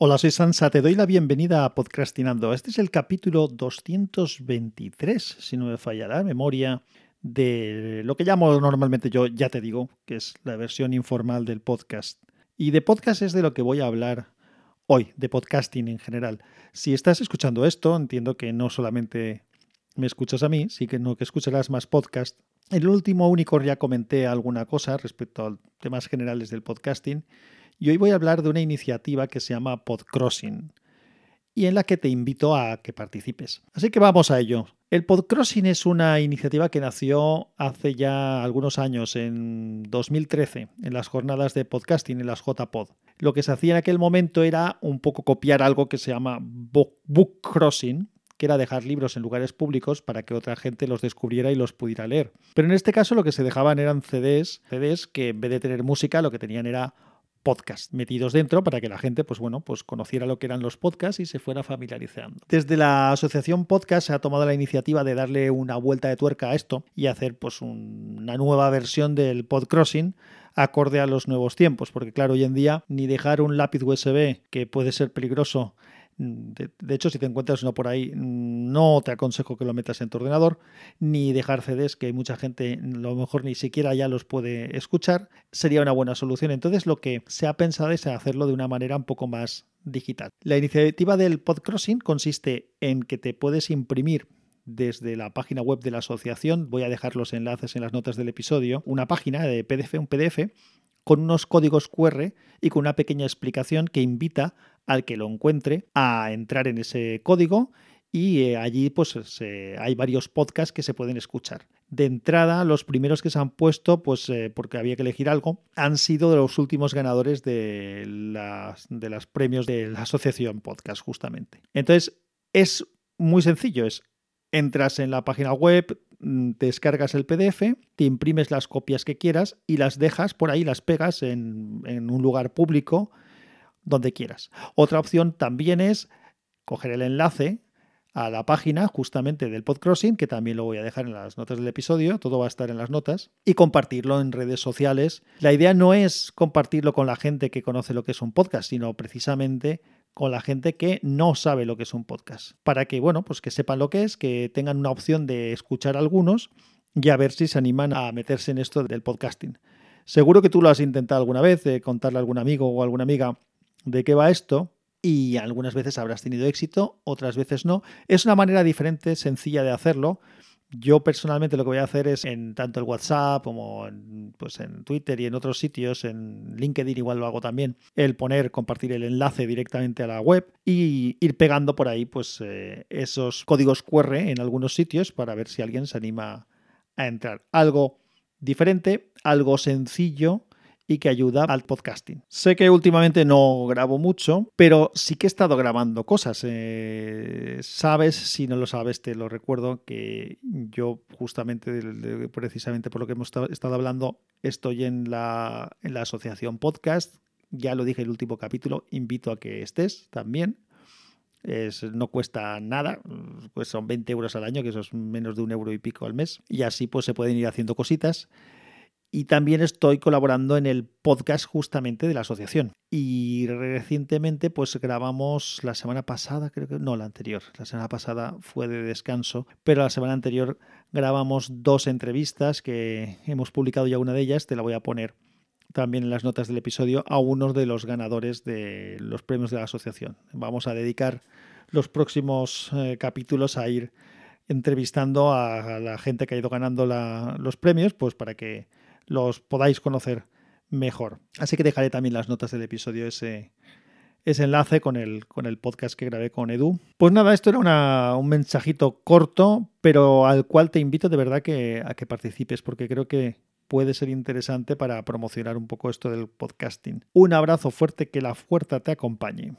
Hola, soy Sansa, te doy la bienvenida a Podcastinando. Este es el capítulo 223, si no me falla la memoria, de lo que llamo normalmente yo, ya te digo, que es la versión informal del podcast. Y de podcast es de lo que voy a hablar hoy, de podcasting en general. Si estás escuchando esto, entiendo que no solamente me escuchas a mí, sí que no que escucharás más podcast. En el último único ya comenté alguna cosa respecto a temas generales del podcasting y hoy voy a hablar de una iniciativa que se llama Podcrossing y en la que te invito a que participes. Así que vamos a ello. El Podcrossing es una iniciativa que nació hace ya algunos años, en 2013, en las jornadas de podcasting, en las JPod. Lo que se hacía en aquel momento era un poco copiar algo que se llama Book Crossing, que era dejar libros en lugares públicos para que otra gente los descubriera y los pudiera leer. Pero en este caso lo que se dejaban eran CDs, CDs que en vez de tener música lo que tenían era podcast metidos dentro para que la gente, pues bueno, pues conociera lo que eran los podcasts y se fuera familiarizando. Desde la asociación podcast se ha tomado la iniciativa de darle una vuelta de tuerca a esto y hacer pues una nueva versión del podcrossing acorde a los nuevos tiempos, porque claro, hoy en día ni dejar un lápiz USB que puede ser peligroso de, hecho, si te encuentras uno por ahí, no te aconsejo que lo metas en tu ordenador, ni dejar CDs, que mucha gente a lo mejor ni siquiera ya los puede escuchar, sería una buena solución. Entonces, lo que se ha pensado es hacerlo de una manera un poco más digital. La iniciativa del podcrossing consiste en que te puedes imprimir desde la página web de la asociación, voy a dejar los enlaces en las notas del episodio, una página de PDF, un PDF, con unos códigos QR y con una pequeña explicación que invita al que lo encuentre a entrar en ese código y eh, allí pues hay varios podcasts que se pueden escuchar. De entrada, los primeros que se han puesto, pues eh, porque había que elegir algo, han sido de los últimos ganadores de las, de los premios de la asociación podcast, justamente. Entonces, es muy sencillo, es entras en la página web, mm, descargas el PDF, te imprimes las copias que quieras y las dejas por ahí, las pegas en, en un lugar público donde quieras. Otra opción también es coger el enlace a la página justamente del podcrossing, que también lo voy a dejar en las notas del episodio, todo va a estar en las notas, y compartirlo en redes sociales. La idea no es compartirlo con la gente que conoce lo que es un podcast, sino precisamente con la gente que no sabe lo que es un podcast, para que, bueno, pues que sepan lo que es, que tengan una opción de escuchar algunos y a ver si se animan a meterse en esto del podcasting. Seguro que tú lo has intentado alguna vez, contarle a algún amigo o alguna amiga de qué va esto y algunas veces habrás tenido éxito, otras veces no. Es una manera diferente, sencilla de hacerlo. Yo personalmente lo que voy a hacer es en tanto el WhatsApp como en, pues Twitter y en otros sitios, en LinkedIn igual lo hago también, el poner, compartir el enlace directamente a la web y ir pegando por ahí pues eh, esos códigos QR en algunos sitios para ver si alguien se anima a entrar. Algo diferente, algo sencillo y que ayuda al podcasting. Sé que últimamente no grabo mucho, pero sí que he estado grabando cosas. Eh, sabes, si no lo sabes, te lo recuerdo que yo justamente, precisamente por lo que hemos estado hablando, estoy en la, asociación podcast. Ya lo dije en el último capítulo, invito a que estés también. No cuesta nada, pues son 20 euros al año, que eso es menos de un euro y pico al mes, y así pues se pueden ir haciendo cositas y también estoy colaborando en el podcast justamente de la asociación. Y recientemente pues grabamos la semana pasada, creo que no, la anterior, la semana pasada fue de descanso, pero la semana anterior grabamos dos entrevistas que hemos publicado ya una de ellas, te la voy a poner también en las notas del episodio a uno de los ganadores de los premios de la asociación. Vamos a dedicar los próximos eh, capítulos a ir entrevistando a, la gente que ha ido ganando los premios, pues para que los podáis conocer mejor. Así que dejaré también las notas del episodio ese, ese enlace con el, con el podcast que grabé con Edu. Pues nada, esto era un mensajito corto, pero al cual te invito de verdad que, a que participes, porque creo que puede ser interesante para promocionar un poco esto del podcasting. Un abrazo fuerte, que la fuerza te acompañe.